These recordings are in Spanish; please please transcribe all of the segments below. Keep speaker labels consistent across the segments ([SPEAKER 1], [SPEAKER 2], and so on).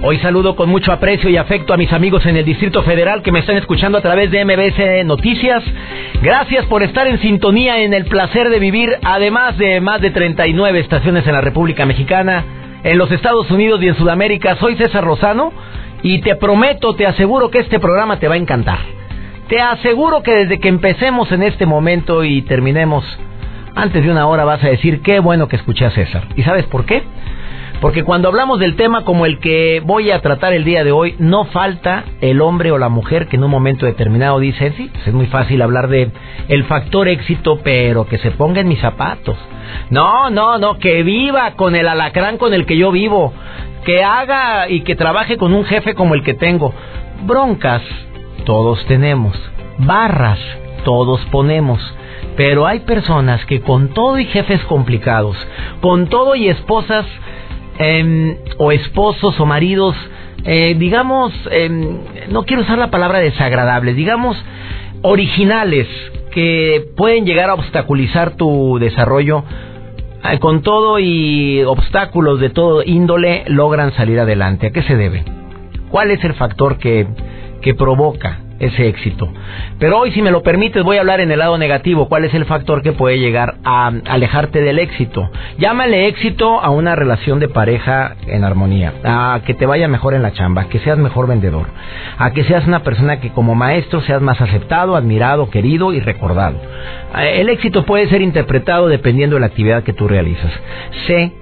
[SPEAKER 1] Hoy saludo con mucho aprecio y afecto a mis amigos en el Distrito Federal que me están escuchando a través de MBS Noticias. Gracias por estar en sintonía en el placer de vivir, además de más de 39 estaciones en la República Mexicana, en los Estados Unidos y en Sudamérica. Soy César Rosano y te prometo, te aseguro que este programa te va a encantar. Te aseguro que desde que empecemos en este momento y terminemos antes de una hora vas a decir qué bueno que escuché a César. ¿Y sabes por qué? Porque cuando hablamos del tema como el que voy a tratar el día de hoy, no falta el hombre o la mujer que en un momento determinado dice, sí, pues es muy fácil hablar de el factor éxito, pero que se ponga en mis zapatos. No, no, no, que viva con el alacrán con el que yo vivo, que haga y que trabaje con un jefe como el que tengo. Broncas, todos tenemos. Barras, todos ponemos. Pero hay personas que con todo y jefes complicados, con todo y esposas Em, o esposos o maridos, eh, digamos, em, no quiero usar la palabra desagradables, digamos, originales, que pueden llegar a obstaculizar tu desarrollo, eh, con todo y obstáculos de todo índole, logran salir adelante. ¿A qué se debe? ¿Cuál es el factor que, que provoca ese éxito. Pero hoy, si me lo permites, voy a hablar en el lado negativo. ¿Cuál es el factor que puede llegar a alejarte del éxito? Llámale éxito a una relación de pareja en armonía, a que te vaya mejor en la chamba, a que seas mejor vendedor, a que seas una persona que como maestro seas más aceptado, admirado, querido y recordado. Eh, el éxito puede ser interpretado dependiendo de la actividad que tú realizas. Sé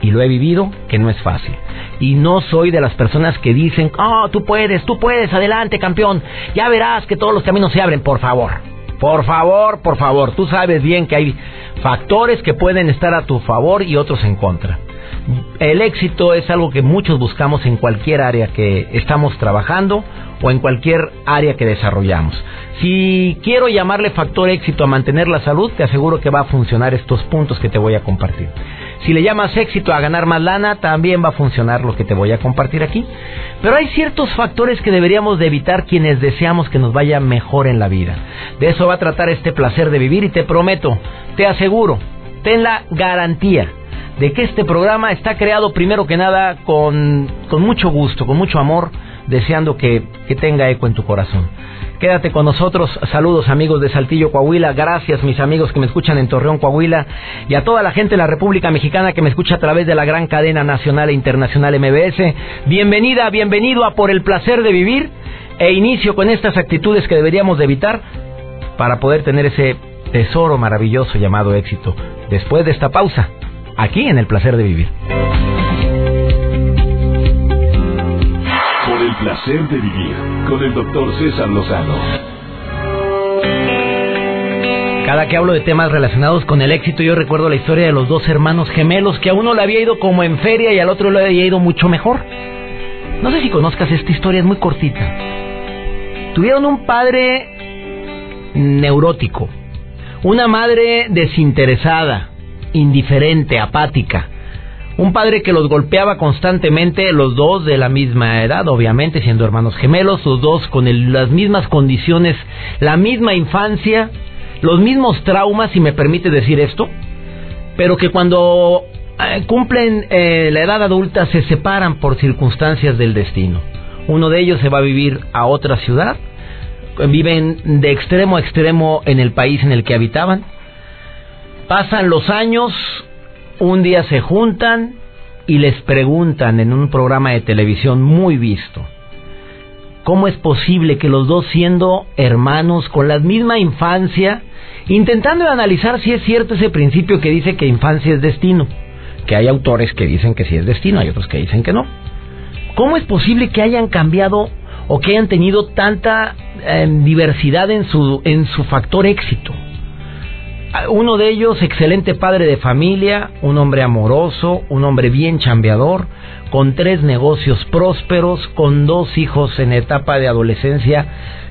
[SPEAKER 1] y lo he vivido, que no es fácil. Y no soy de las personas que dicen, oh, tú puedes, tú puedes, adelante, campeón. Ya verás que todos los caminos se abren, por favor. Por favor, por favor. Tú sabes bien que hay factores que pueden estar a tu favor y otros en contra. El éxito es algo que muchos buscamos en cualquier área que estamos trabajando o en cualquier área que desarrollamos. Si quiero llamarle factor éxito a mantener la salud, te aseguro que va a funcionar estos puntos que te voy a compartir. Si le llamas éxito a ganar más lana, también va a funcionar lo que te voy a compartir aquí. Pero hay ciertos factores que deberíamos de evitar quienes deseamos que nos vaya mejor en la vida. De eso va a tratar este placer de vivir y te prometo, te aseguro, ten la garantía de que este programa está creado primero que nada con, con mucho gusto, con mucho amor, deseando que, que tenga eco en tu corazón. Quédate con nosotros. Saludos amigos de Saltillo, Coahuila. Gracias mis amigos que me escuchan en Torreón, Coahuila. Y a toda la gente de la República Mexicana que me escucha a través de la gran cadena nacional e internacional MBS. Bienvenida, bienvenido a Por el Placer de Vivir. E inicio con estas actitudes que deberíamos de evitar para poder tener ese tesoro maravilloso llamado éxito. Después de esta pausa, aquí en El Placer de Vivir.
[SPEAKER 2] Placer de vivir con el doctor César Lozano.
[SPEAKER 1] Cada que hablo de temas relacionados con el éxito, yo recuerdo la historia de los dos hermanos gemelos que a uno le había ido como en feria y al otro le había ido mucho mejor. No sé si conozcas esta historia, es muy cortita. Tuvieron un padre neurótico, una madre desinteresada, indiferente, apática un padre que los golpeaba constantemente, los dos de la misma edad, obviamente, siendo hermanos gemelos, los dos con las mismas condiciones, la misma infancia, los mismos traumas, si me permite decir esto, pero que cuando eh, cumplen eh, la edad adulta se separan por circunstancias del destino. Uno de ellos se va a vivir a otra ciudad, viven de extremo a extremo en el país en el que habitaban. Pasan los años, un día se juntan y les preguntan en un programa de televisión muy visto, ¿cómo es posible que los dos siendo hermanos con la misma infancia, intentando analizar si es cierto ese principio que dice que infancia es destino? Que hay autores que dicen que sí es destino, hay otros que dicen que no. ¿Cómo es posible que hayan cambiado o que hayan tenido tanta eh, diversidad en su, en su factor éxito? Uno de ellos, excelente padre de familia, un hombre amoroso, un hombre bien chambeador, con tres negocios prósperos, con dos hijos en etapa de adolescencia,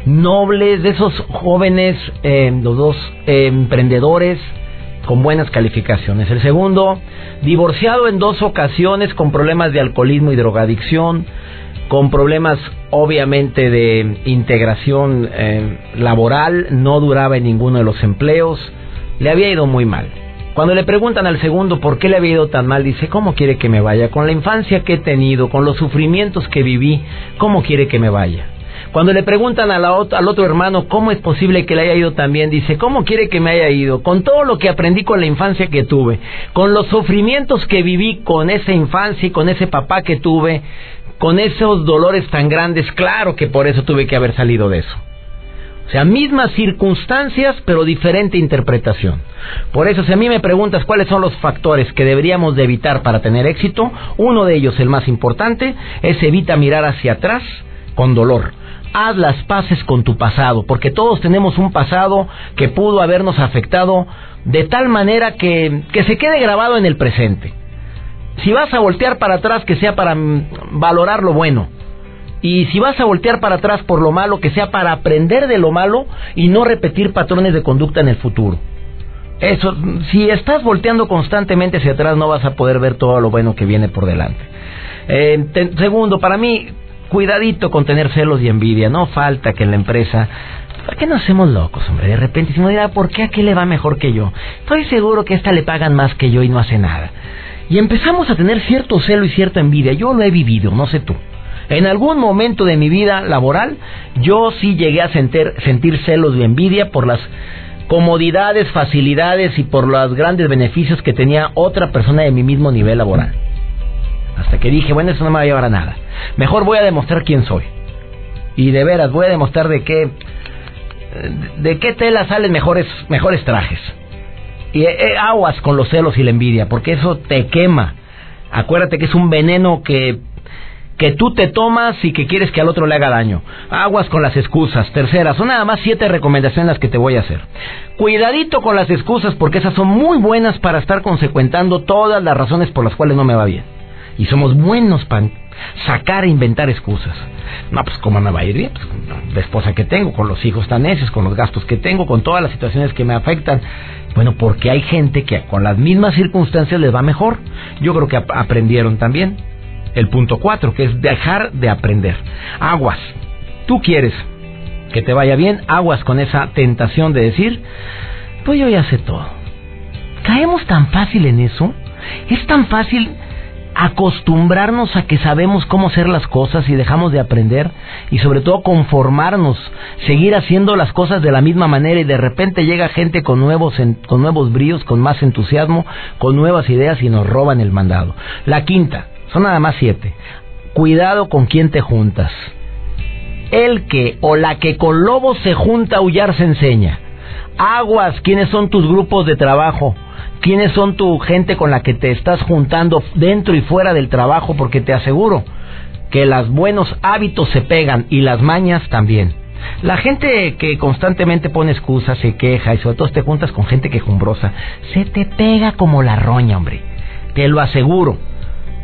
[SPEAKER 1] nobles, de esos jóvenes, eh, los dos eh, emprendedores con buenas calificaciones. El segundo, divorciado en dos ocasiones con problemas de alcoholismo y drogadicción, con problemas obviamente de integración eh, laboral, no duraba en ninguno de los empleos, le había ido muy mal. Cuando le preguntan al segundo por qué le había ido tan mal, dice, ¿cómo quiere que me vaya? Con la infancia que he tenido, con los sufrimientos que viví, ¿cómo quiere que me vaya? Cuando le preguntan al otro hermano cómo es posible que le haya ido tan bien, dice, ¿cómo quiere que me haya ido? Con todo lo que aprendí con la infancia que tuve, con los sufrimientos que viví con esa infancia y con ese papá que tuve, con esos dolores tan grandes, claro que por eso tuve que haber salido de eso. O sea, mismas circunstancias, pero diferente interpretación. Por eso, si a mí me preguntas cuáles son los factores que deberíamos de evitar para tener éxito, uno de ellos, el más importante, es evita mirar hacia atrás con dolor. Haz las paces con tu pasado, porque todos tenemos un pasado que pudo habernos afectado de tal manera que, que se quede grabado en el presente. Si vas a voltear para atrás, que sea para valorar lo bueno y si vas a voltear para atrás por lo malo, que sea para aprender de lo malo y no repetir patrones de conducta en el futuro. Eso, si estás volteando constantemente hacia atrás, no vas a poder ver todo lo bueno que viene por delante. Eh, segundo, para mí, cuidadito con tener celos y envidia. No falta que en la empresa ¿Por qué no hacemos locos, hombre? De repente, me dirá, ¿por qué aquí le va mejor que yo? Estoy seguro que a esta le pagan más que yo y no hace nada. Y empezamos a tener cierto celo y cierta envidia. Yo lo he vivido, no sé tú. En algún momento de mi vida laboral, yo sí llegué a sentir, sentir celos y envidia por las comodidades, facilidades y por los grandes beneficios que tenía otra persona de mi mismo nivel laboral. Hasta que dije, bueno, eso no me va a llevar a nada. Mejor voy a demostrar quién soy. Y de veras, voy a demostrar de qué, de qué tela salen mejores, mejores trajes. Y eh, aguas con los celos y la envidia, porque eso te quema. Acuérdate que es un veneno que que tú te tomas y que quieres que al otro le haga daño. Aguas con las excusas. Tercera, son nada más siete recomendaciones las que te voy a hacer. Cuidadito con las excusas porque esas son muy buenas para estar consecuentando todas las razones por las cuales no me va bien. Y somos buenos para sacar e inventar excusas. No, pues cómo me va a ir bien, pues la esposa que tengo, con los hijos tan necios, con los gastos que tengo, con todas las situaciones que me afectan. Bueno, porque hay gente que con las mismas circunstancias les va mejor. Yo creo que aprendieron también el punto cuatro, que es dejar de aprender. Aguas. Tú quieres que te vaya bien, aguas con esa tentación de decir, pues yo ya sé todo. Caemos tan fácil en eso. Es tan fácil acostumbrarnos a que sabemos cómo hacer las cosas y dejamos de aprender y sobre todo conformarnos, seguir haciendo las cosas de la misma manera y de repente llega gente con nuevos con nuevos bríos, con más entusiasmo, con nuevas ideas y nos roban el mandado. La quinta, son nada más siete. Cuidado con quién te juntas. El que o la que con lobos se junta a aullar se enseña. Aguas, ¿quiénes son tus grupos de trabajo? ¿Quiénes son tu gente con la que te estás juntando dentro y fuera del trabajo? Porque te aseguro que los buenos hábitos se pegan y las mañas también. La gente que constantemente pone excusas, se queja y sobre todo te juntas con gente quejumbrosa, se te pega como la roña, hombre. Te lo aseguro.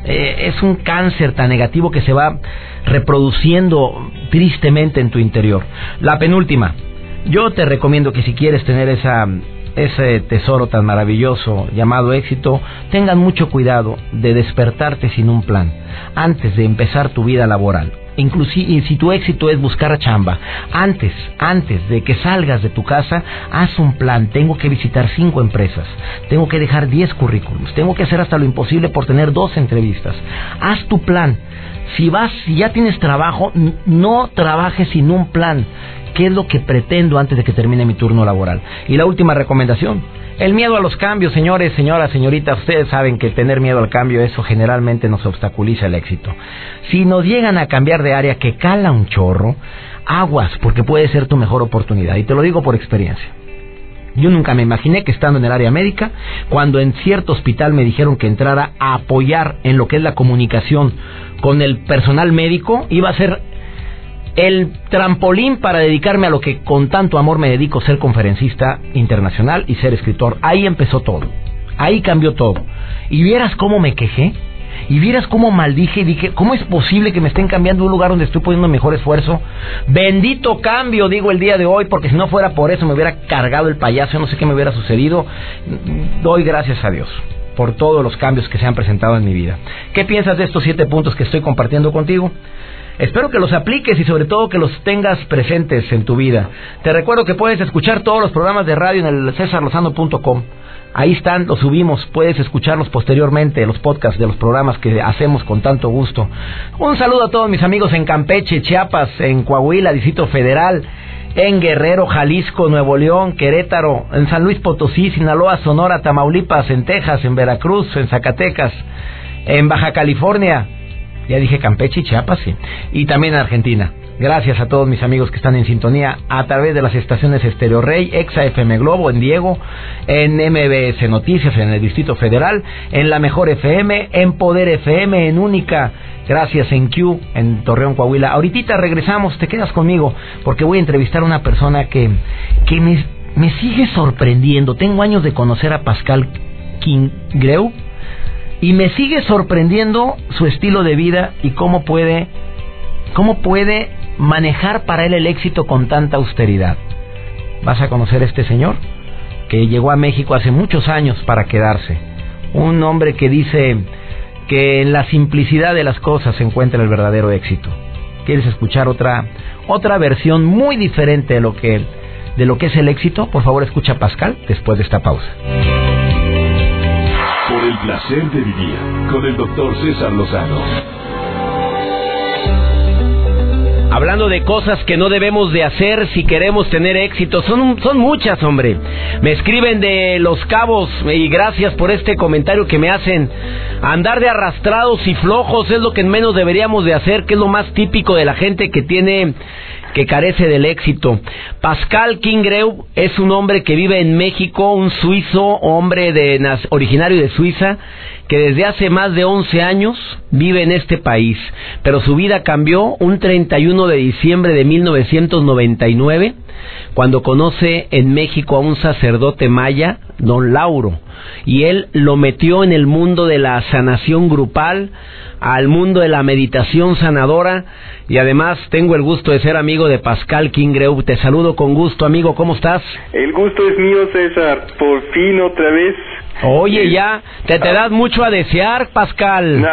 [SPEAKER 1] Eh, es un cáncer tan negativo que se va reproduciendo tristemente en tu interior. La penúltima, yo te recomiendo que si quieres tener esa, ese tesoro tan maravilloso llamado éxito, tengan mucho cuidado de despertarte sin un plan antes de empezar tu vida laboral inclusive si tu éxito es buscar chamba, antes, antes de que salgas de tu casa, haz un plan. Tengo que visitar cinco empresas, tengo que dejar diez currículums, tengo que hacer hasta lo imposible por tener dos entrevistas. Haz tu plan. Si vas, si ya tienes trabajo, no trabajes sin un plan. ¿Qué es lo que pretendo antes de que termine mi turno laboral? Y la última recomendación, el miedo a los cambios, señores, señoras, señoritas, ustedes saben que tener miedo al cambio, eso generalmente nos obstaculiza el éxito. Si nos llegan a cambiar de área que cala un chorro, aguas, porque puede ser tu mejor oportunidad. Y te lo digo por experiencia. Yo nunca me imaginé que estando en el área médica, cuando en cierto hospital me dijeron que entrara a apoyar en lo que es la comunicación con el personal médico, iba a ser el trampolín para dedicarme a lo que con tanto amor me dedico, ser conferencista internacional y ser escritor. Ahí empezó todo. Ahí cambió todo. Y vieras cómo me quejé. Y vieras cómo maldije y dije, ¿cómo es posible que me estén cambiando un lugar donde estoy poniendo mejor esfuerzo? Bendito cambio, digo el día de hoy, porque si no fuera por eso me hubiera cargado el payaso, no sé qué me hubiera sucedido. Doy gracias a Dios por todos los cambios que se han presentado en mi vida. ¿Qué piensas de estos siete puntos que estoy compartiendo contigo? Espero que los apliques y sobre todo que los tengas presentes en tu vida. Te recuerdo que puedes escuchar todos los programas de radio en el cesarlozano.com. Ahí están, los subimos, puedes escucharlos posteriormente, los podcasts de los programas que hacemos con tanto gusto. Un saludo a todos mis amigos en Campeche, Chiapas, en Coahuila, Distrito Federal, en Guerrero, Jalisco, Nuevo León, Querétaro, en San Luis Potosí, Sinaloa, Sonora, Tamaulipas, en Texas, en Veracruz, en Zacatecas, en Baja California, ya dije Campeche y Chiapas, y también en Argentina. Gracias a todos mis amigos que están en sintonía a través de las estaciones Estereo Rey, Exa FM Globo, en Diego, en MBS Noticias, en el Distrito Federal, en La Mejor FM, en Poder FM, en Única. Gracias en Q, en Torreón, Coahuila. Ahorita regresamos, te quedas conmigo, porque voy a entrevistar a una persona que, que me, me sigue sorprendiendo. Tengo años de conocer a Pascal Kingreu y me sigue sorprendiendo su estilo de vida y cómo puede, cómo puede manejar para él el éxito con tanta austeridad. Vas a conocer a este señor que llegó a México hace muchos años para quedarse. Un hombre que dice que en la simplicidad de las cosas se encuentra el verdadero éxito. ¿Quieres escuchar otra otra versión muy diferente de lo que de lo que es el éxito? Por favor, escucha a Pascal después de esta pausa.
[SPEAKER 2] El placer de vivir con el doctor César Lozano
[SPEAKER 1] Hablando de cosas que no debemos de hacer si queremos tener éxito. Son, son muchas, hombre. Me escriben de Los Cabos y gracias por este comentario que me hacen. Andar de arrastrados y flojos es lo que menos deberíamos de hacer, que es lo más típico de la gente que tiene que carece del éxito. Pascal Kingreu es un hombre que vive en México, un suizo, hombre de, originario de Suiza, que desde hace más de 11 años vive en este país, pero su vida cambió un 31 de diciembre de 1999 cuando conoce en México a un sacerdote maya, don Lauro, y él lo metió en el mundo de la sanación grupal, al mundo de la meditación sanadora y además tengo el gusto de ser amigo de Pascal Kingreu. Te saludo con gusto, amigo, ¿cómo estás?
[SPEAKER 3] El gusto es mío, César. Por fin otra vez
[SPEAKER 1] Oye, ya, te, te das mucho a desear, Pascal.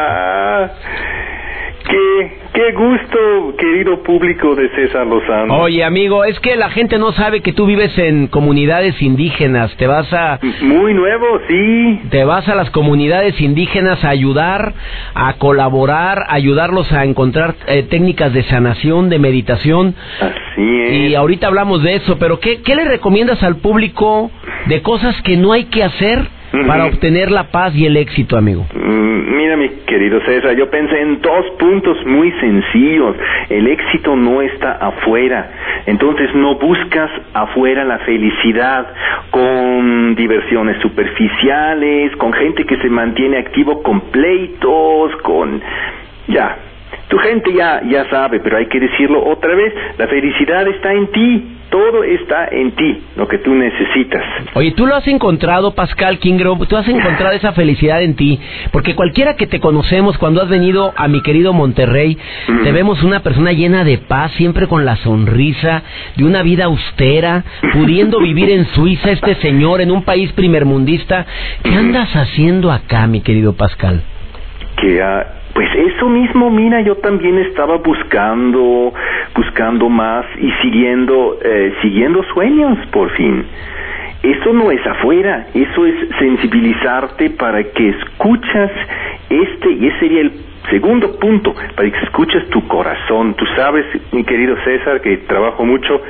[SPEAKER 3] Qué, qué gusto, querido público de César Lozano.
[SPEAKER 1] Oye, amigo, es que la gente no sabe que tú vives en comunidades indígenas. Te vas a.
[SPEAKER 3] Muy nuevo, sí.
[SPEAKER 1] Te vas a las comunidades indígenas a ayudar, a colaborar, a ayudarlos a encontrar eh, técnicas de sanación, de meditación.
[SPEAKER 3] Así es.
[SPEAKER 1] Y ahorita hablamos de eso, pero ¿qué, qué le recomiendas al público de cosas que no hay que hacer? Para obtener la paz y el éxito, amigo?
[SPEAKER 3] Mm, mira, mi querido César, yo pensé en dos puntos muy sencillos. El éxito no está afuera. Entonces no buscas afuera la felicidad con diversiones superficiales, con gente que se mantiene activo con pleitos, con... Ya, tu gente ya, ya sabe, pero hay que decirlo otra vez, la felicidad está en ti, todo está en ti, lo que tú necesitas.
[SPEAKER 1] Oye, tú lo has encontrado, Pascal Kingrove, tú has encontrado esa felicidad en ti, porque cualquiera que te conocemos, cuando has venido a mi querido Monterrey, te vemos una persona llena de paz, siempre con la sonrisa, de una vida austera, pudiendo vivir en Suiza, este señor, en un país primermundista. ¿Qué andas haciendo acá, mi querido Pascal?
[SPEAKER 3] Que pues eso mismo, mira, yo también estaba buscando, buscando más y siguiendo, eh, siguiendo sueños, por fin. Eso no es afuera, eso es sensibilizarte para que escuchas este, y ese sería el Segundo punto, para que escuches tu corazón. Tú sabes, mi querido César, que trabajo mucho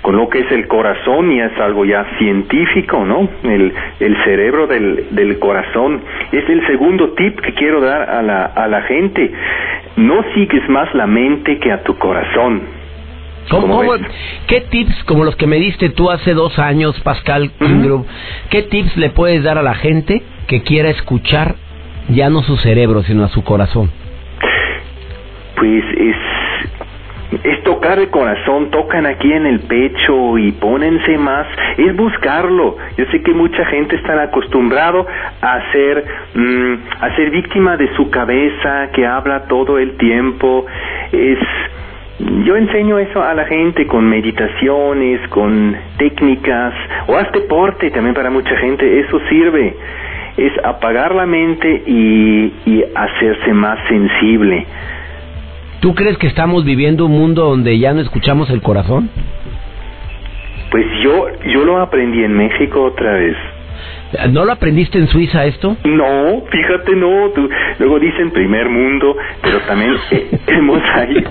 [SPEAKER 3] con lo que es el corazón y es algo ya científico, ¿no? El, el cerebro del, del corazón. Es el segundo tip que quiero dar a la, a la gente. No sigues más la mente que a tu corazón.
[SPEAKER 1] Qué tips, como los que me diste tú hace dos años, Pascal qué tips le puedes dar a la gente que quiera escuchar ya no su cerebro, sino a su corazón?
[SPEAKER 3] Pues es es tocar el corazón, tocan aquí en el pecho y pónense más, es buscarlo. Yo sé que mucha gente está acostumbrado a ser, mm, a ser víctima de su cabeza, que habla todo el tiempo. Es, yo enseño eso a la gente con meditaciones, con técnicas, o haz deporte también para mucha gente, eso sirve. Es apagar la mente y, y hacerse más sensible.
[SPEAKER 1] ¿Tú crees que estamos viviendo un mundo donde ya no escuchamos el corazón?
[SPEAKER 3] Pues yo, yo lo aprendí en México otra vez.
[SPEAKER 1] ¿No lo aprendiste en Suiza esto?
[SPEAKER 3] No, fíjate, no. Tú, luego dicen primer mundo, pero también eh, hemos ahí.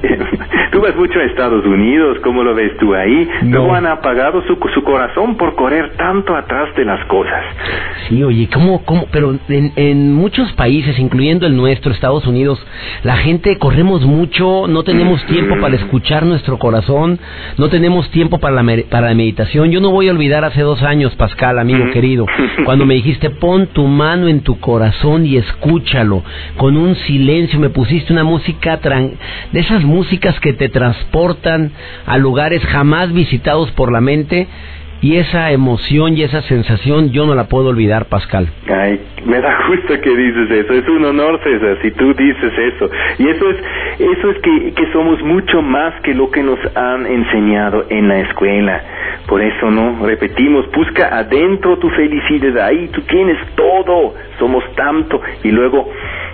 [SPEAKER 3] tú vas mucho a Estados Unidos, ¿cómo lo ves tú ahí? No. han apagado su, su corazón por correr tanto atrás de las cosas.
[SPEAKER 1] Sí, oye, ¿cómo, cómo? Pero en, en muchos países, incluyendo el nuestro, Estados Unidos, la gente corremos mucho, no tenemos tiempo para escuchar nuestro corazón, no tenemos tiempo para la, para la meditación. Yo no voy a olvidar hace dos años, Pascal, amigo querido. Cuando me dijiste, pon tu mano en tu corazón y escúchalo, con un silencio, me pusiste una música, de esas músicas que te transportan a lugares jamás visitados por la mente, y esa emoción y esa sensación yo no la puedo olvidar, Pascal.
[SPEAKER 3] Ay, me da gusto que dices eso. Es un honor, César, si tú dices eso. Y eso es, eso es que, que somos mucho más que lo que nos han enseñado en la escuela. Por eso, ¿no? Repetimos, busca adentro tu felicidad. Ahí tú tienes todo. Somos tanto. Y luego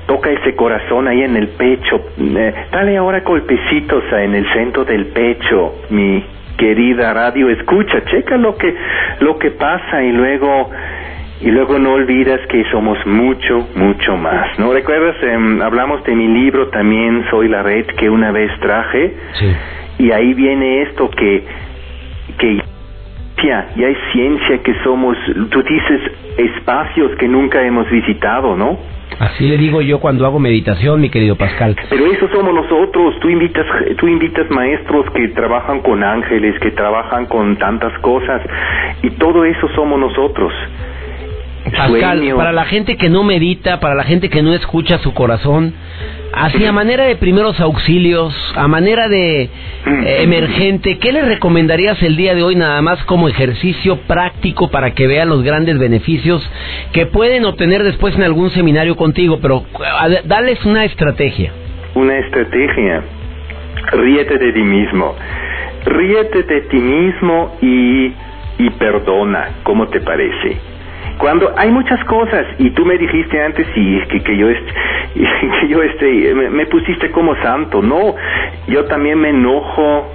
[SPEAKER 3] toca ese corazón ahí en el pecho. Eh, dale ahora golpecitos en el centro del pecho, mi querida radio escucha, checa lo que lo que pasa y luego y luego no olvidas que somos mucho, mucho más. ¿No recuerdas? Em, hablamos de mi libro también, Soy la red que una vez traje. Y ahí viene esto que, que ya hay ciencia que somos, tú dices, espacios que nunca hemos visitado, ¿no?
[SPEAKER 1] Así le digo yo cuando hago meditación, mi querido Pascal.
[SPEAKER 3] Pero eso somos nosotros. Tú invitas, tú invitas maestros que trabajan con ángeles, que trabajan con tantas cosas, y todo eso somos nosotros.
[SPEAKER 1] Pascal, para la gente que no medita, para la gente que no escucha su corazón, así a manera de primeros auxilios, a manera de eh, emergente, ¿qué le recomendarías el día de hoy nada más como ejercicio práctico para que vean los grandes beneficios que pueden obtener después en algún seminario contigo? Pero dales una estrategia.
[SPEAKER 3] Una estrategia. Ríete de ti mismo. Ríete de ti mismo y, y perdona. ¿Cómo te parece? Cuando hay muchas cosas y tú me dijiste antes y que, que yo que yo este me, pusiste como santo no yo también me enojo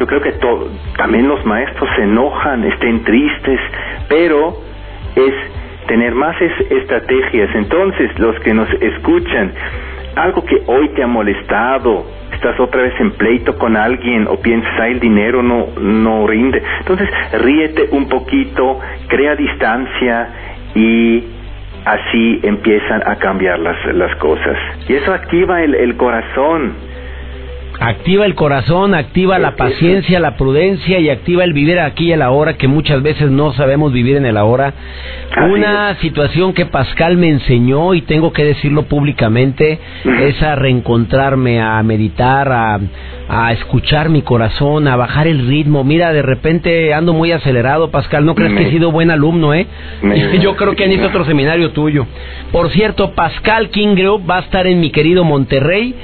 [SPEAKER 3] yo creo que todo, también los maestros se enojan estén tristes pero es tener más estrategias. Entonces los que nos escuchan algo que hoy te ha molestado estás otra vez en pleito con alguien o piensas, ah, el dinero no, no rinde. Entonces, ríete un poquito, crea distancia y así empiezan a cambiar las, las cosas. Y eso activa el, el corazón.
[SPEAKER 1] Activa el corazón, activa la paciencia, la prudencia y activa el vivir aquí y el ahora que muchas veces no sabemos vivir en el ahora. Una situación que Pascal me enseñó y tengo que decirlo públicamente es a reencontrarme, a meditar, a, a escuchar mi corazón, a bajar el ritmo. Mira, de repente ando muy acelerado, Pascal. No crees que he sido buen alumno, ¿eh? Yo creo que han otro seminario tuyo. Por cierto, Pascal King Group va a estar en mi querido Monterrey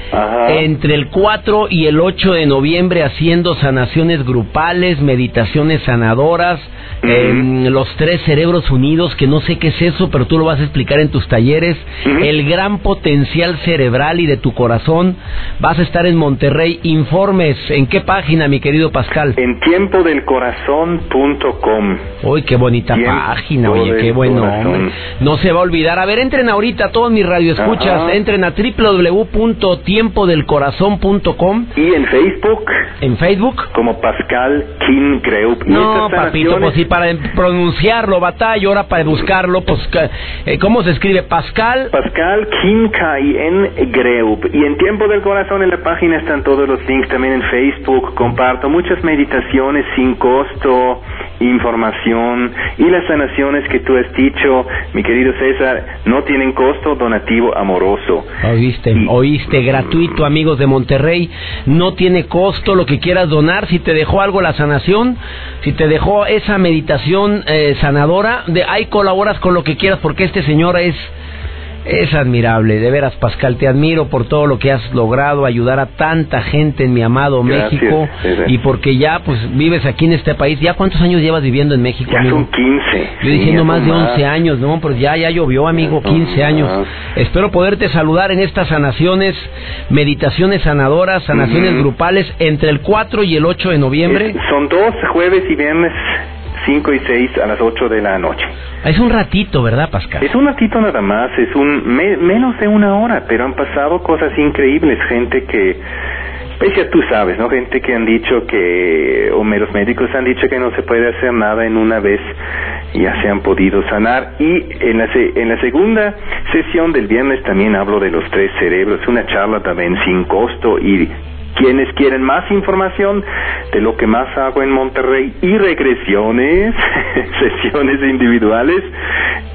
[SPEAKER 1] entre el 4 y el 8 de noviembre haciendo sanaciones grupales, meditaciones sanadoras, los tres cerebros unidos, que no sé qué es eso, pero tú lo vas a explicar en tus talleres. El gran potencial cerebral y de tu corazón. Vas a estar en Monterrey. Informes, ¿en qué página, mi querido Pascal?
[SPEAKER 3] En tiempodelcorazón.com.
[SPEAKER 1] Uy, qué bonita página, oye, qué bueno. No se va a olvidar. A ver, entren ahorita todos mis radioescuchas, entren a www.tiempodelcorazón.com.
[SPEAKER 3] Y en Facebook.
[SPEAKER 1] En Facebook.
[SPEAKER 3] Como Pascal King
[SPEAKER 1] No, papito, pues sí, para pronunciarlo, batalla, ahora para buscarlo, pues, eh, ¿cómo se escribe? Pascal.
[SPEAKER 3] Pascal King en Greup. Y en Tiempo del Corazón en la página están todos los links también en Facebook. Comparto muchas meditaciones sin costo información y las sanaciones que tú has dicho, mi querido César, no tienen costo donativo amoroso.
[SPEAKER 1] Oíste, oíste, gratuito, amigos de Monterrey, no tiene costo lo que quieras donar, si te dejó algo la sanación, si te dejó esa meditación eh, sanadora, de ahí colaboras con lo que quieras porque este señor es es admirable, de veras Pascal, te admiro por todo lo que has logrado, ayudar a tanta gente en mi amado México y porque ya pues vives aquí en este país. ¿Ya cuántos años llevas viviendo en México?
[SPEAKER 3] Ya son 15.
[SPEAKER 1] Yo diciendo más de 11 años, ¿no? Pero ya, ya llovió, amigo, 15 años. Espero poderte saludar en estas sanaciones, meditaciones sanadoras, sanaciones grupales entre el 4 y el 8 de noviembre.
[SPEAKER 3] son dos jueves y viernes 5 y 6 a las 8 de la noche.
[SPEAKER 1] Es un ratito, ¿verdad, Pascal?
[SPEAKER 3] Es un ratito nada más, es un menos de una hora, pero han pasado cosas increíbles, gente que pues ya tú sabes, ¿no? Gente que han dicho que, o los médicos han dicho que no se puede hacer nada en una vez, ya se han podido sanar. Y en la, en la segunda sesión del viernes también hablo de los tres cerebros, una charla también sin costo y quienes quieren más información de lo que más hago en Monterrey y regresiones, sesiones individuales,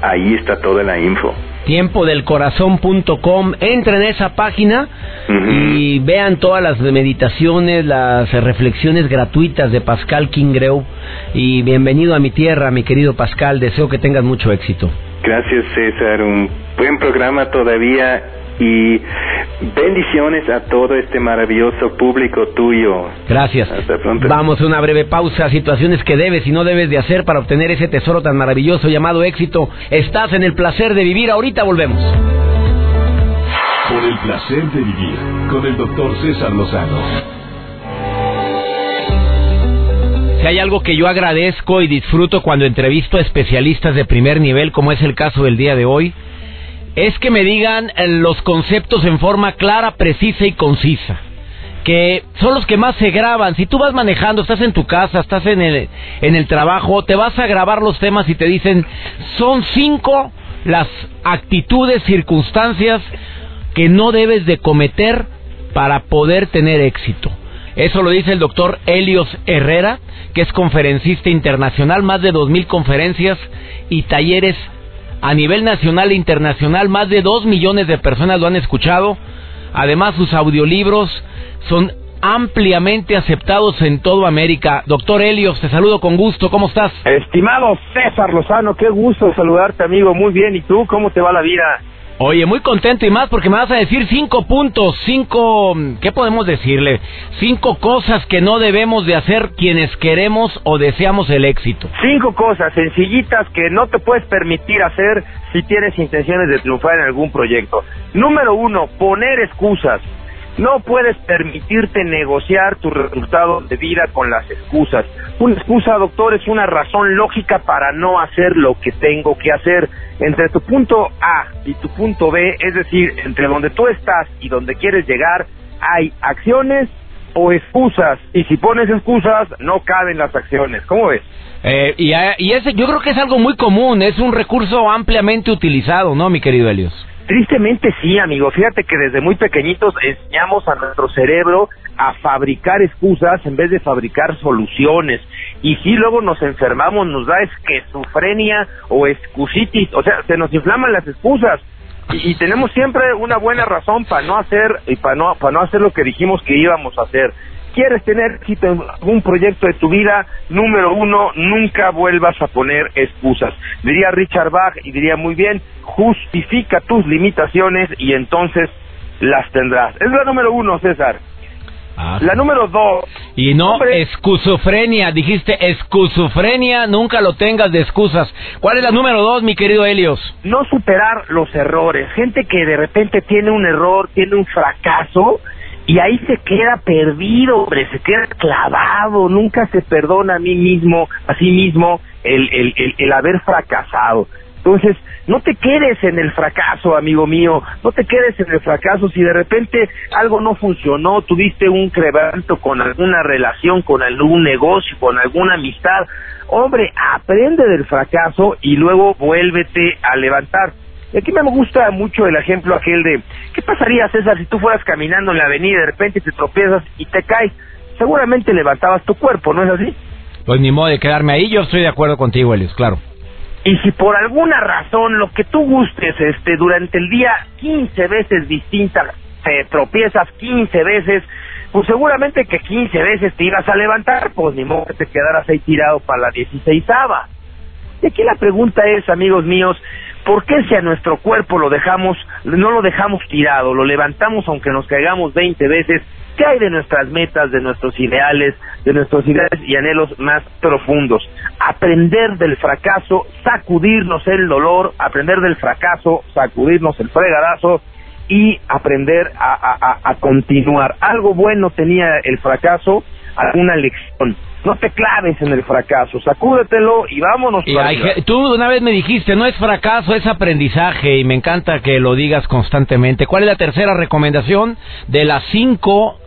[SPEAKER 3] ahí está toda la info.
[SPEAKER 1] Tiempo del corazón.com, entren en esa página y vean todas las meditaciones, las reflexiones gratuitas de Pascal Kingreu. Y bienvenido a mi tierra, mi querido Pascal. Deseo que tengas mucho éxito.
[SPEAKER 3] Gracias, César. Un buen programa todavía y bendiciones a todo este maravilloso público tuyo.
[SPEAKER 1] Gracias.
[SPEAKER 3] Hasta pronto.
[SPEAKER 1] Vamos a una breve pausa. Situaciones que debes y no debes de hacer para obtener ese tesoro tan maravilloso llamado éxito. Estás en el placer de vivir. Ahorita volvemos.
[SPEAKER 2] Por el placer de vivir con el doctor César Lozano.
[SPEAKER 1] Si hay algo que yo agradezco y disfruto cuando entrevisto a especialistas de primer nivel, como es el caso del día de hoy, es que me digan eh, los conceptos en forma clara, precisa y concisa. Que son los que más se graban. Si tú vas manejando, estás en tu casa, estás en el, en el trabajo, te vas a grabar los temas y te dicen, son cinco las actitudes, circunstancias que no debes de cometer para poder tener éxito. Eso lo dice el doctor Helios Herrera, que es conferencista internacional, más de dos mil conferencias y talleres a nivel nacional e internacional. Más de dos millones de personas lo han escuchado. Además, sus audiolibros son ampliamente aceptados en toda América. Doctor Helios, te saludo con gusto. ¿Cómo estás?
[SPEAKER 4] Estimado César Lozano, qué gusto saludarte, amigo. Muy bien. ¿Y tú? ¿Cómo te va la vida?
[SPEAKER 1] Oye, muy contento y más porque me vas a decir cinco puntos, cinco, ¿qué podemos decirle? Cinco cosas que no debemos de hacer quienes queremos o deseamos el éxito.
[SPEAKER 4] Cinco cosas sencillitas que no te puedes permitir hacer si tienes intenciones de triunfar en algún proyecto. Número uno, poner excusas. No puedes permitirte negociar tu resultado de vida con las excusas. Una excusa, doctor, es una razón lógica para no hacer lo que tengo que hacer. Entre tu punto A y tu punto B, es decir, entre donde tú estás y donde quieres llegar, hay acciones o excusas. Y si pones excusas, no caben las acciones. ¿Cómo ves?
[SPEAKER 1] Eh, y, y ese yo creo que es algo muy común, es un recurso ampliamente utilizado, ¿no, mi querido Helios?
[SPEAKER 4] Tristemente sí, amigo. Fíjate que desde muy pequeñitos enseñamos a nuestro cerebro a fabricar excusas en vez de fabricar soluciones. Y si luego nos enfermamos, nos da esquizofrenia o excusitis. O sea, se nos inflaman las excusas. Y, y, tenemos siempre una buena razón para no hacer y para no para no hacer lo que dijimos que íbamos a hacer quieres tener éxito en algún proyecto de tu vida, número uno, nunca vuelvas a poner excusas. Diría Richard Bach y diría muy bien, justifica tus limitaciones y entonces las tendrás. Es la número uno, César. Ah. La número dos.
[SPEAKER 1] Y no excusofrenia, dijiste excusofrenia, nunca lo tengas de excusas. ¿Cuál es la número dos, mi querido Helios?
[SPEAKER 4] No superar los errores. Gente que de repente tiene un error, tiene un fracaso y ahí se queda perdido, hombre, se queda clavado, nunca se perdona a mí mismo, a sí mismo el, el, el, haber fracasado. Entonces, no te quedes en el fracaso, amigo mío, no te quedes en el fracaso si de repente algo no funcionó, tuviste un quebranto con alguna relación, con algún negocio, con alguna amistad. Hombre, aprende del fracaso y luego vuélvete a levantar. Y aquí me gusta mucho el ejemplo aquel de, ¿qué pasaría, César, si tú fueras caminando en la avenida y de repente te tropiezas y te caes? Seguramente levantabas tu cuerpo, ¿no es así?
[SPEAKER 1] Pues ni modo de quedarme ahí, yo estoy de acuerdo contigo, Elios, claro.
[SPEAKER 4] Y si por alguna razón, lo que tú gustes, este, durante el día 15 veces distintas, te tropiezas 15 veces, pues seguramente que 15 veces te ibas a levantar, pues ni modo que te quedaras ahí tirado para la 16 Y aquí la pregunta es, amigos míos, ¿por qué si a nuestro cuerpo lo dejamos, no lo dejamos tirado, lo levantamos aunque nos caigamos 20 veces, ¿Qué hay de nuestras metas, de nuestros ideales, de nuestros ideales y anhelos más profundos? Aprender del fracaso, sacudirnos el dolor, aprender del fracaso, sacudirnos el fregadazo y aprender a, continuar. Algo bueno tenía el fracaso, alguna lección. No te claves en el fracaso, sacúdetelo y vámonos.
[SPEAKER 1] Y tú una vez me dijiste, no es fracaso, es aprendizaje y me encanta que lo digas constantemente. ¿Cuál es la tercera recomendación de las cinco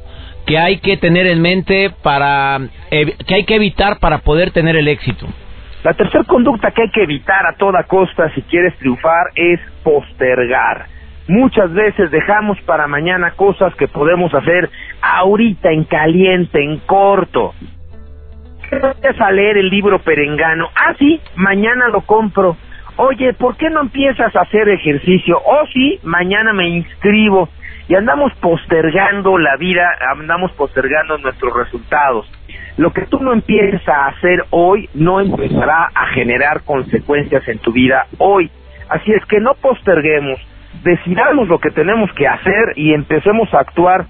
[SPEAKER 1] que hay que tener en mente para que hay que evitar para poder tener el éxito?
[SPEAKER 4] La tercera conducta que hay que evitar a toda costa si quieres triunfar es postergar. Muchas veces dejamos para mañana cosas que podemos hacer ahorita en caliente, en corto. Empiezas a leer el libro Perengano. Ah, sí, mañana lo compro. Oye, ¿por qué no empiezas a hacer ejercicio? Oh, sí, mañana me inscribo y andamos postergando la vida, andamos postergando nuestros resultados. Lo que tú no empiezas a hacer hoy no empezará a generar consecuencias en tu vida hoy. Así es que no posterguemos, decidamos lo que tenemos que hacer y empecemos a actuar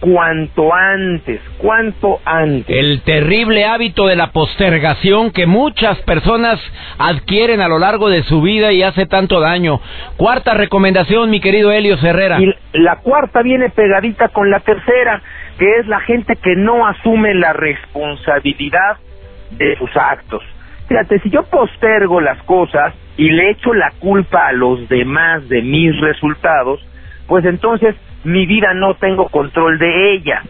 [SPEAKER 4] cuanto antes, cuanto antes.
[SPEAKER 1] El terrible hábito de la postergación que muchas personas adquieren a lo largo de su vida y hace tanto daño. Cuarta recomendación, mi querido Helio Herrera.
[SPEAKER 4] Y la cuarta viene pegadita con la tercera, que es la gente que no asume la responsabilidad de sus actos. Fíjate, si yo postergo las cosas y le echo la culpa a los demás de mis resultados, pues entonces mi vida no tengo control de ella.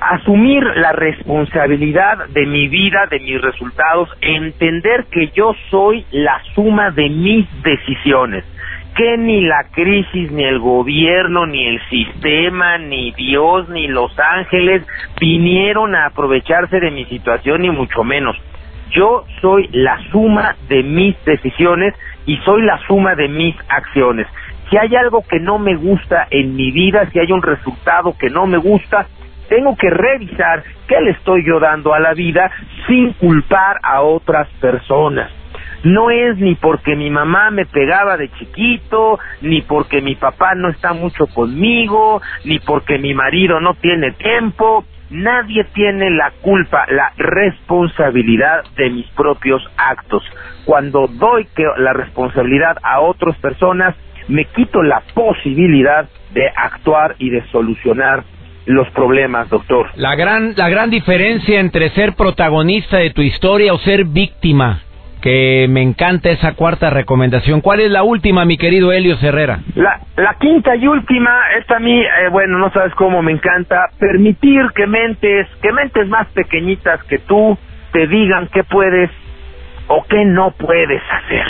[SPEAKER 4] Asumir la responsabilidad de mi vida, de mis resultados, entender que yo soy la suma de mis decisiones, que ni la crisis, ni el gobierno, ni el sistema, ni Dios, ni los ángeles vinieron a aprovecharse de mi situación, ni mucho menos. Yo soy la suma de mis decisiones y soy la suma de mis acciones si hay algo que no me gusta en mi vida, si hay un resultado que no me gusta, tengo que revisar qué le estoy yo dando a la vida sin culpar a otras personas. No es ni porque mi mamá me pegaba de chiquito, ni porque mi papá no está mucho conmigo, ni porque mi marido no tiene tiempo. Nadie tiene la culpa, la responsabilidad de mis propios actos. Cuando doy la responsabilidad a otras personas, me quito la posibilidad de actuar y de solucionar los problemas, doctor.
[SPEAKER 1] La gran, la gran diferencia entre ser protagonista de tu historia o ser víctima, que me encanta esa cuarta recomendación. ¿Cuál es la última, mi querido Helio Herrera?
[SPEAKER 4] La, la quinta y última, esta a mí, eh, bueno, no sabes cómo me encanta, permitir que mentes, que mentes más pequeñitas que tú te digan qué puedes o qué no puedes hacer.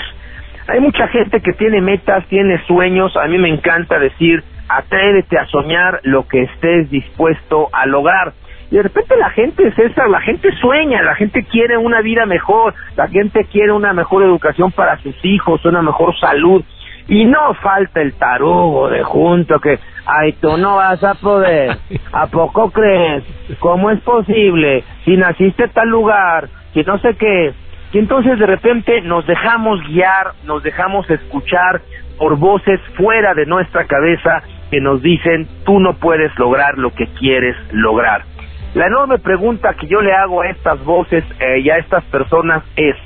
[SPEAKER 4] Hay mucha gente que tiene metas, tiene sueños. A mí me encanta decir, atrévete a soñar lo que estés dispuesto a lograr. Y de repente la gente, César, la gente sueña, la gente quiere una vida mejor, la gente quiere una mejor educación para sus hijos, una mejor salud. Y no falta el tarugo de junto que, ay, tú no vas a poder. ¿A poco crees? ¿Cómo es posible? Si naciste tal lugar, si no sé qué, y entonces de repente nos dejamos guiar, nos dejamos escuchar por voces fuera de nuestra cabeza que nos dicen, tú no puedes lograr lo que quieres lograr. La enorme pregunta que yo le hago a estas voces eh, y a estas personas es,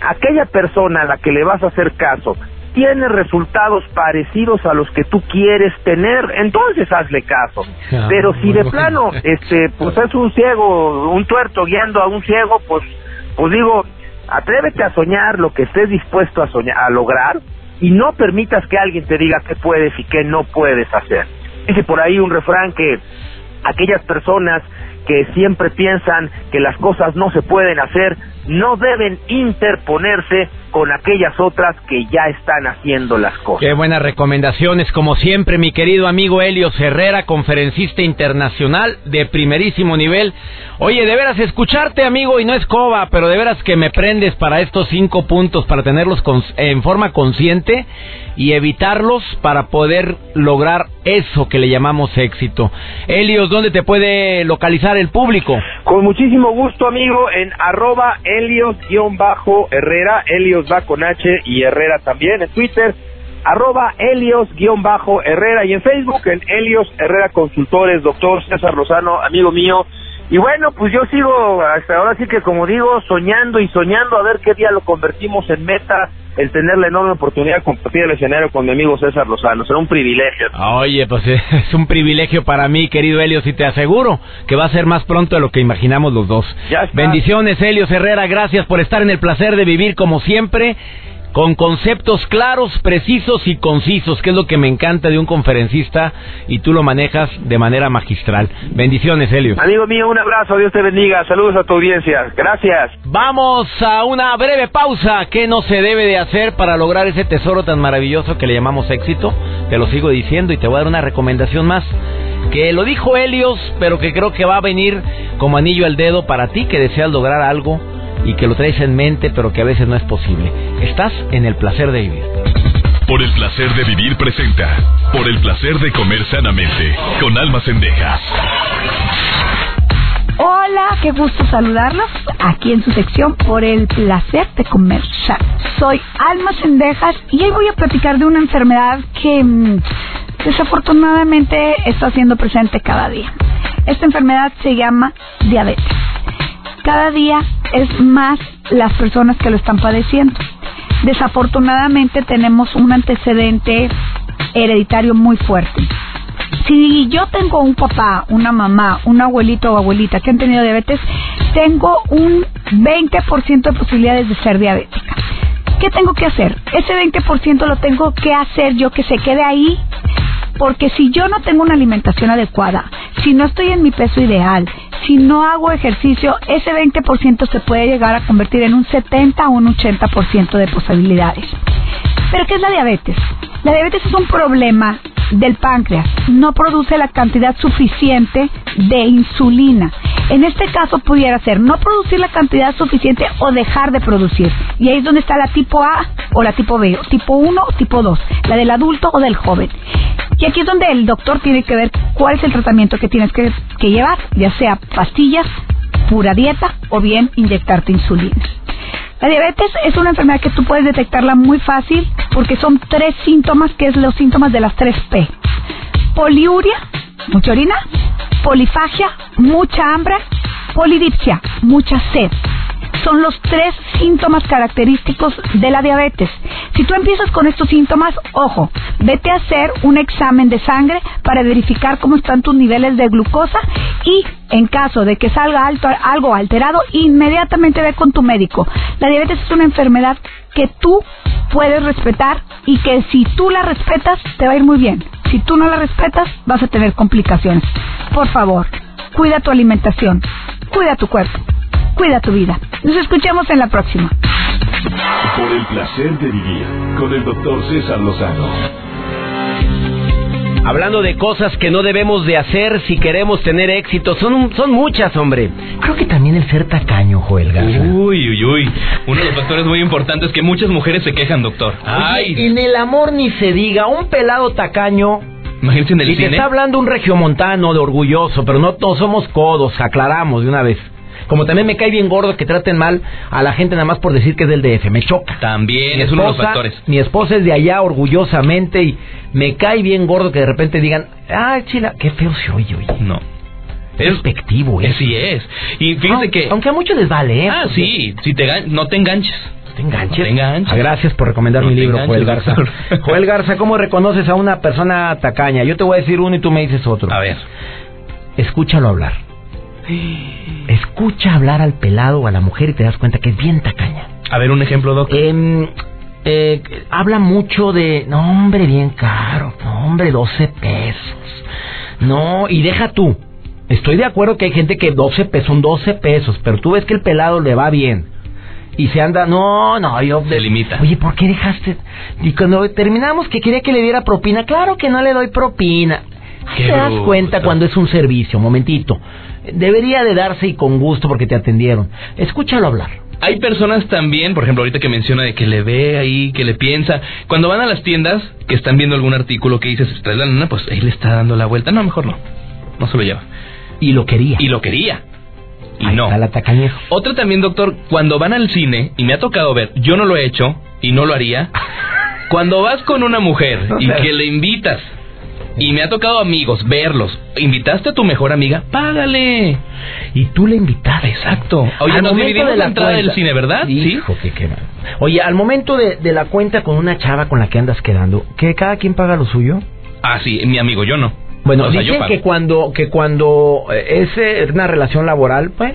[SPEAKER 4] aquella persona a la que le vas a hacer caso, tiene resultados parecidos a los que tú quieres tener, entonces hazle caso. Ah, Pero si de plano, este, pues es un ciego, un tuerto guiando a un ciego, pues, pues digo, Atrévete a soñar lo que estés dispuesto a soñar, a lograr y no permitas que alguien te diga qué puedes y qué no puedes hacer. Dice por ahí un refrán que aquellas personas que siempre piensan que las cosas no se pueden hacer no deben interponerse con aquellas otras que ya están haciendo las cosas.
[SPEAKER 1] Qué buenas recomendaciones, como siempre, mi querido amigo Helios Herrera, conferencista internacional de primerísimo nivel. Oye, de veras, escucharte, amigo, y no es coba, pero de veras que me prendes para estos cinco puntos, para tenerlos en forma consciente y evitarlos para poder lograr eso que le llamamos éxito. Helios, ¿dónde te puede localizar el público?
[SPEAKER 4] Con muchísimo gusto, amigo, en arroba Helios-Herrera, Helios va con H y Herrera también, en Twitter, arroba Helios-Herrera y en Facebook, en Helios Herrera Consultores, doctor César Rosano, amigo mío, y bueno, pues yo sigo hasta ahora sí que como digo, soñando y soñando a ver qué día lo convertimos en meta, el tener la enorme oportunidad de compartir el escenario con mi amigo César Lozano. Será un privilegio.
[SPEAKER 1] Oye, pues es un privilegio para mí, querido Helios, y te aseguro que va a ser más pronto de lo que imaginamos los dos. Bendiciones, Helios Herrera, gracias por estar en el placer de vivir como siempre con conceptos claros, precisos y concisos, que es lo que me encanta de un conferencista y tú lo manejas de manera magistral. Bendiciones, Helio.
[SPEAKER 4] Amigo mío, un abrazo, Dios te bendiga, saludos a tu audiencia, gracias.
[SPEAKER 1] Vamos a una breve pausa. ¿Qué no se debe de hacer para lograr ese tesoro tan maravilloso que le llamamos éxito? Te lo sigo diciendo y te voy a dar una recomendación más. Que lo dijo Helios, pero que creo que va a venir como anillo al dedo para ti que deseas lograr algo y que lo traes en mente, pero que a veces no es posible. Estás en el placer de vivir.
[SPEAKER 2] Por el placer de vivir presenta. Por el placer de comer sanamente. Con almas endejas.
[SPEAKER 5] Hola, qué gusto saludarlos aquí en su sección por el placer de comer sano. Soy Almas Endejas y hoy voy a platicar de una enfermedad que mm, desafortunadamente está siendo presente cada día. Esta enfermedad se llama diabetes cada día es más las personas que lo están padeciendo. Desafortunadamente tenemos un antecedente hereditario muy fuerte. Si yo tengo un papá, una mamá, un abuelito o abuelita que han tenido diabetes, tengo un 20% de posibilidades de ser diabética. ¿Qué tengo que hacer? Ese 20% lo tengo que hacer yo que se quede ahí porque si yo no tengo una alimentación adecuada, si no estoy en mi peso ideal, si no hago ejercicio, ese 20% se puede llegar a convertir en un 70 o un 80% de posibilidades. ¿Pero qué es la diabetes? La diabetes es un problema del páncreas. No produce la cantidad suficiente de insulina. En este caso pudiera ser no producir la cantidad suficiente o dejar de producir. Y ahí es donde está la tipo A o la tipo B, tipo 1 o tipo 2, la del adulto o del joven. Y aquí es donde el doctor tiene que ver cuál es el tratamiento que tienes que, que llevar, ya sea pastillas, pura dieta o bien inyectarte insulina. La diabetes es una enfermedad que tú puedes detectarla muy fácil porque son tres síntomas que es los síntomas de las tres P. Poliuria, mucha orina, polifagia, mucha hambre, polidipsia, mucha sed son los tres síntomas característicos de la diabetes. Si tú empiezas con estos síntomas, ojo, vete a hacer un examen de sangre para verificar cómo están tus niveles de glucosa y en caso de que salga alto, algo alterado, inmediatamente ve con tu médico. La diabetes es una enfermedad que tú puedes respetar y que si tú la respetas te va a ir muy bien. Si tú no la respetas vas a tener complicaciones. Por favor, cuida tu alimentación, cuida tu cuerpo cuida tu vida. Nos escuchamos en la próxima.
[SPEAKER 2] Por el placer de vivir con el doctor César Lozano.
[SPEAKER 1] Hablando de cosas que no debemos de hacer si queremos tener éxito, son, son muchas, hombre. Creo que también el ser tacaño, Joel Garza.
[SPEAKER 6] Uy, uy, uy. Uno de los factores muy importantes que muchas mujeres se quejan, doctor.
[SPEAKER 1] Ay. En el amor ni se diga, un pelado tacaño
[SPEAKER 6] Imagínense en el
[SPEAKER 1] y te está hablando un regiomontano de orgulloso, pero no todos somos codos, aclaramos de una vez. Como también me cae bien gordo que traten mal a la gente nada más por decir que es del DF. Me choca.
[SPEAKER 6] También es uno de los factores.
[SPEAKER 1] Mi esposa es de allá orgullosamente y me cae bien gordo que de repente digan, ay, chila, qué feo se oye, oye.
[SPEAKER 6] No.
[SPEAKER 1] Es despectivo, ¿eh?
[SPEAKER 6] Sí es. Y fíjate que...
[SPEAKER 1] Aunque a muchos les vale, ¿eh?
[SPEAKER 6] Ah, sí. Si te no te enganches.
[SPEAKER 1] ¿Te enganches?
[SPEAKER 6] te enganches.
[SPEAKER 1] Ah, gracias por recomendar mi libro, Joel Garza. Joel Garza, ¿cómo reconoces a una persona tacaña? Yo te voy a decir uno y tú me dices otro.
[SPEAKER 6] A ver.
[SPEAKER 1] Escúchalo hablar. Escucha hablar al pelado o a la mujer y te das cuenta que es bien tacaña.
[SPEAKER 6] A ver, un ejemplo, Doc.
[SPEAKER 1] Em, eh, habla mucho de, no, hombre, bien caro, no, hombre, 12 pesos. No, y deja tú. Estoy de acuerdo que hay gente que 12 pesos son 12 pesos, pero tú ves que el pelado le va bien. y se anda, no, no, yo...
[SPEAKER 6] Se limita.
[SPEAKER 1] Oye, ¿por qué dejaste? Y cuando terminamos que quería que le diera propina, claro que no le doy propina. Te das
[SPEAKER 6] bruto.
[SPEAKER 1] cuenta cuando es un servicio, momentito. Debería de darse y con gusto porque te atendieron. Escúchalo hablar.
[SPEAKER 6] Hay personas también, por ejemplo, ahorita que menciona de que le ve ahí, que le piensa. Cuando van a las tiendas, que están viendo algún artículo que dices, trae la nana, pues ahí le está dando la vuelta. No, mejor no. No se lo lleva.
[SPEAKER 1] Y lo quería.
[SPEAKER 6] Y lo quería. Y
[SPEAKER 1] Ahí
[SPEAKER 6] no.
[SPEAKER 1] está la tacañez.
[SPEAKER 6] Otra también, doctor, cuando van al cine, y me ha tocado ver, yo no lo he hecho y no lo haría, cuando vas con una mujer y que le invitas, y me ha tocado amigos verlos, invitaste a tu mejor amiga, págale.
[SPEAKER 1] Y tú le invitaste.
[SPEAKER 6] Exacto. Oye,
[SPEAKER 1] Al
[SPEAKER 6] nos
[SPEAKER 1] momento
[SPEAKER 6] dividimos
[SPEAKER 1] de
[SPEAKER 6] la entrada
[SPEAKER 1] cuenta.
[SPEAKER 6] del cine, ¿verdad?
[SPEAKER 1] Hijo, qué mal. Oye, al momento de, de la cuenta con una chava con la que andas quedando, ¿que cada quien paga lo suyo?
[SPEAKER 6] Ah, sí, mi amigo, yo no.
[SPEAKER 1] Bueno,
[SPEAKER 6] O sea,
[SPEAKER 1] dicen que cuando que cuando eh, es eh, una relación laboral, pues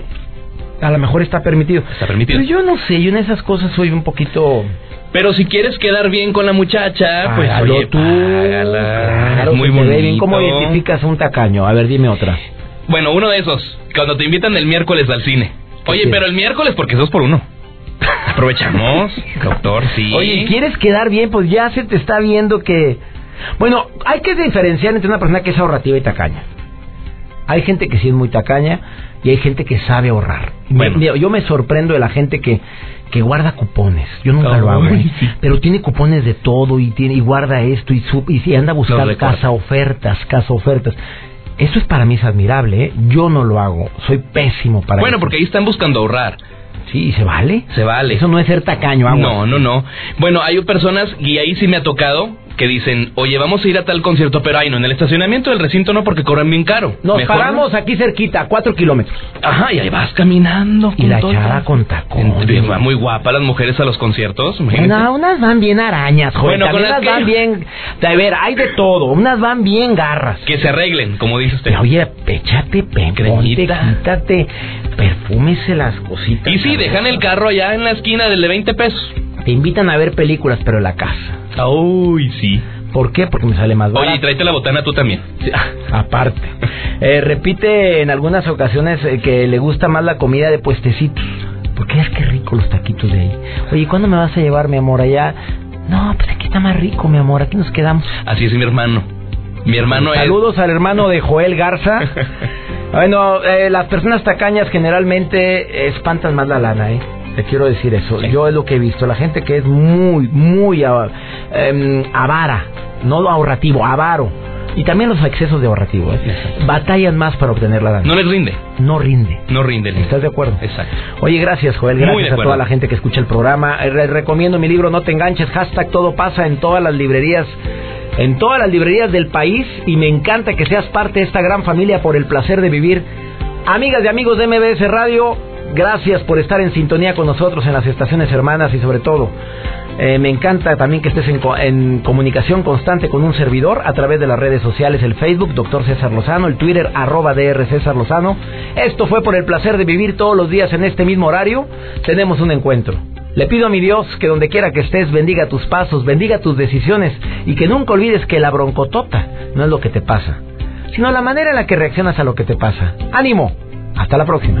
[SPEAKER 1] a lo mejor está permitido.
[SPEAKER 6] Está permitido.
[SPEAKER 1] Pero yo no sé, yo en esas cosas soy un poquito
[SPEAKER 6] Pero si quieres quedar bien con la muchacha, pues
[SPEAKER 1] Págalo
[SPEAKER 6] oye,
[SPEAKER 1] tú.
[SPEAKER 6] págala.
[SPEAKER 1] Claro
[SPEAKER 6] Es muy bonito.
[SPEAKER 1] bien. ¿Cómo identificas a un tacaño? A ver, dime otra.
[SPEAKER 6] Bueno, uno de esos, cuando te invitan el miércoles al cine. Oye,
[SPEAKER 1] quieres?
[SPEAKER 6] pero el miércoles porque dos por uno. Aprovechamos, doctor, sí.
[SPEAKER 1] Oye, ¿quieres quedar bien? Pues ya se te está viendo que... Bueno, hay que diferenciar entre una persona que es ahorrativa y tacaña. Hay gente que sí es muy tacaña y hay gente que sabe ahorrar.
[SPEAKER 6] Bueno.
[SPEAKER 1] Yo me sorprendo de la gente que, que guarda cupones. Yo nunca lo hago. ¿eh?
[SPEAKER 6] sí.
[SPEAKER 1] Pero tiene cupones de todo y tiene y guarda esto y, su, y anda a buscar
[SPEAKER 6] recuerda.
[SPEAKER 1] casa ofertas, casa ofertas. Eso es para mí es admirable, ¿eh? Yo no lo hago. Soy pésimo para
[SPEAKER 6] Bueno,
[SPEAKER 1] eso.
[SPEAKER 6] porque ahí están buscando ahorrar.
[SPEAKER 1] Sí, ¿y ¿se vale?
[SPEAKER 6] Se vale.
[SPEAKER 1] Eso no es ser tacaño, aguas.
[SPEAKER 6] No, no, no. Bueno, hay personas, y ahí sí me ha tocado, que dicen, oye, vamos a ir a tal concierto, pero ay, no, en el estacionamiento del recinto no, porque cobran bien caro.
[SPEAKER 1] Nos
[SPEAKER 6] Mejor
[SPEAKER 1] paramos
[SPEAKER 6] no.
[SPEAKER 1] aquí cerquita, a cuatro kilómetros.
[SPEAKER 6] Ajá, y ahí vas caminando.
[SPEAKER 1] Y la chava con tacón.
[SPEAKER 6] Va muy guapa las mujeres a los conciertos. imagínate.
[SPEAKER 1] No, unas van bien arañas, joder.
[SPEAKER 6] Bueno, con las
[SPEAKER 1] unas
[SPEAKER 6] que-
[SPEAKER 1] van bien... A ver, hay de todo. Unas van bien garras.
[SPEAKER 6] Que se arreglen, como dice usted.
[SPEAKER 1] Pero, oye, échate, pe, ponte, quítate, perfúmese las cositas.
[SPEAKER 6] Y sí, dejan el carro allá en la esquina del de 20 pesos.
[SPEAKER 1] Te invitan a ver películas, pero en la casa.
[SPEAKER 6] Uy, sí.
[SPEAKER 1] ¿Por qué? Porque me sale más barato.
[SPEAKER 6] Oye, y tráete la botana tú también.
[SPEAKER 1] Aparte. Eh, repite en algunas ocasiones eh, que le gusta más la comida de puestecitos. Porque es que rico los taquitos de ahí. Oye, ¿cuándo me vas a llevar, mi amor, allá? No, pues aquí está más rico, mi amor. Aquí nos quedamos.
[SPEAKER 6] Así es mi hermano. Mi hermano es...
[SPEAKER 1] Saludos al hermano de Joel Garza. Bueno, eh, las personas tacañas generalmente espantan más la lana, ¿eh? Te quiero decir eso.
[SPEAKER 6] Sí.
[SPEAKER 1] Yo es lo que he visto. La gente que es muy, muy em, avara, no ahorrativo, avaro. Y también los excesos de ahorrativo, ¿eh? Batallan más para obtener la lana.
[SPEAKER 6] No les rinde.
[SPEAKER 1] No rinde.
[SPEAKER 6] No rinde.
[SPEAKER 1] ¿Estás de acuerdo?
[SPEAKER 6] Exacto.
[SPEAKER 1] Oye, gracias, Joel. Gracias a toda la gente que escucha el programa. Eh, re- recomiendo mi libro No te enganches. Hashtag todo pasa en todas las librerías. En todas las librerías del país. Y me encanta que seas parte de esta gran familia por el placer de vivir. Amigas y amigos de MBS Radio, gracias por estar en sintonía con nosotros en las estaciones hermanas y sobre todo. eh, me encanta también que estés en, co- en comunicación constante con un servidor a través de las redes sociales, el Facebook, Doctor César Lozano, el Twitter, arroba DR César Lozano. Esto fue por el placer de vivir todos los días en este mismo horario. Tenemos un encuentro. Le pido a mi Dios que donde quiera que estés bendiga tus pasos, bendiga tus decisiones y que nunca olvides que la broncotota no es lo que te pasa, sino la manera en la que reaccionas a lo que te pasa. ¡Ánimo! Hasta la próxima.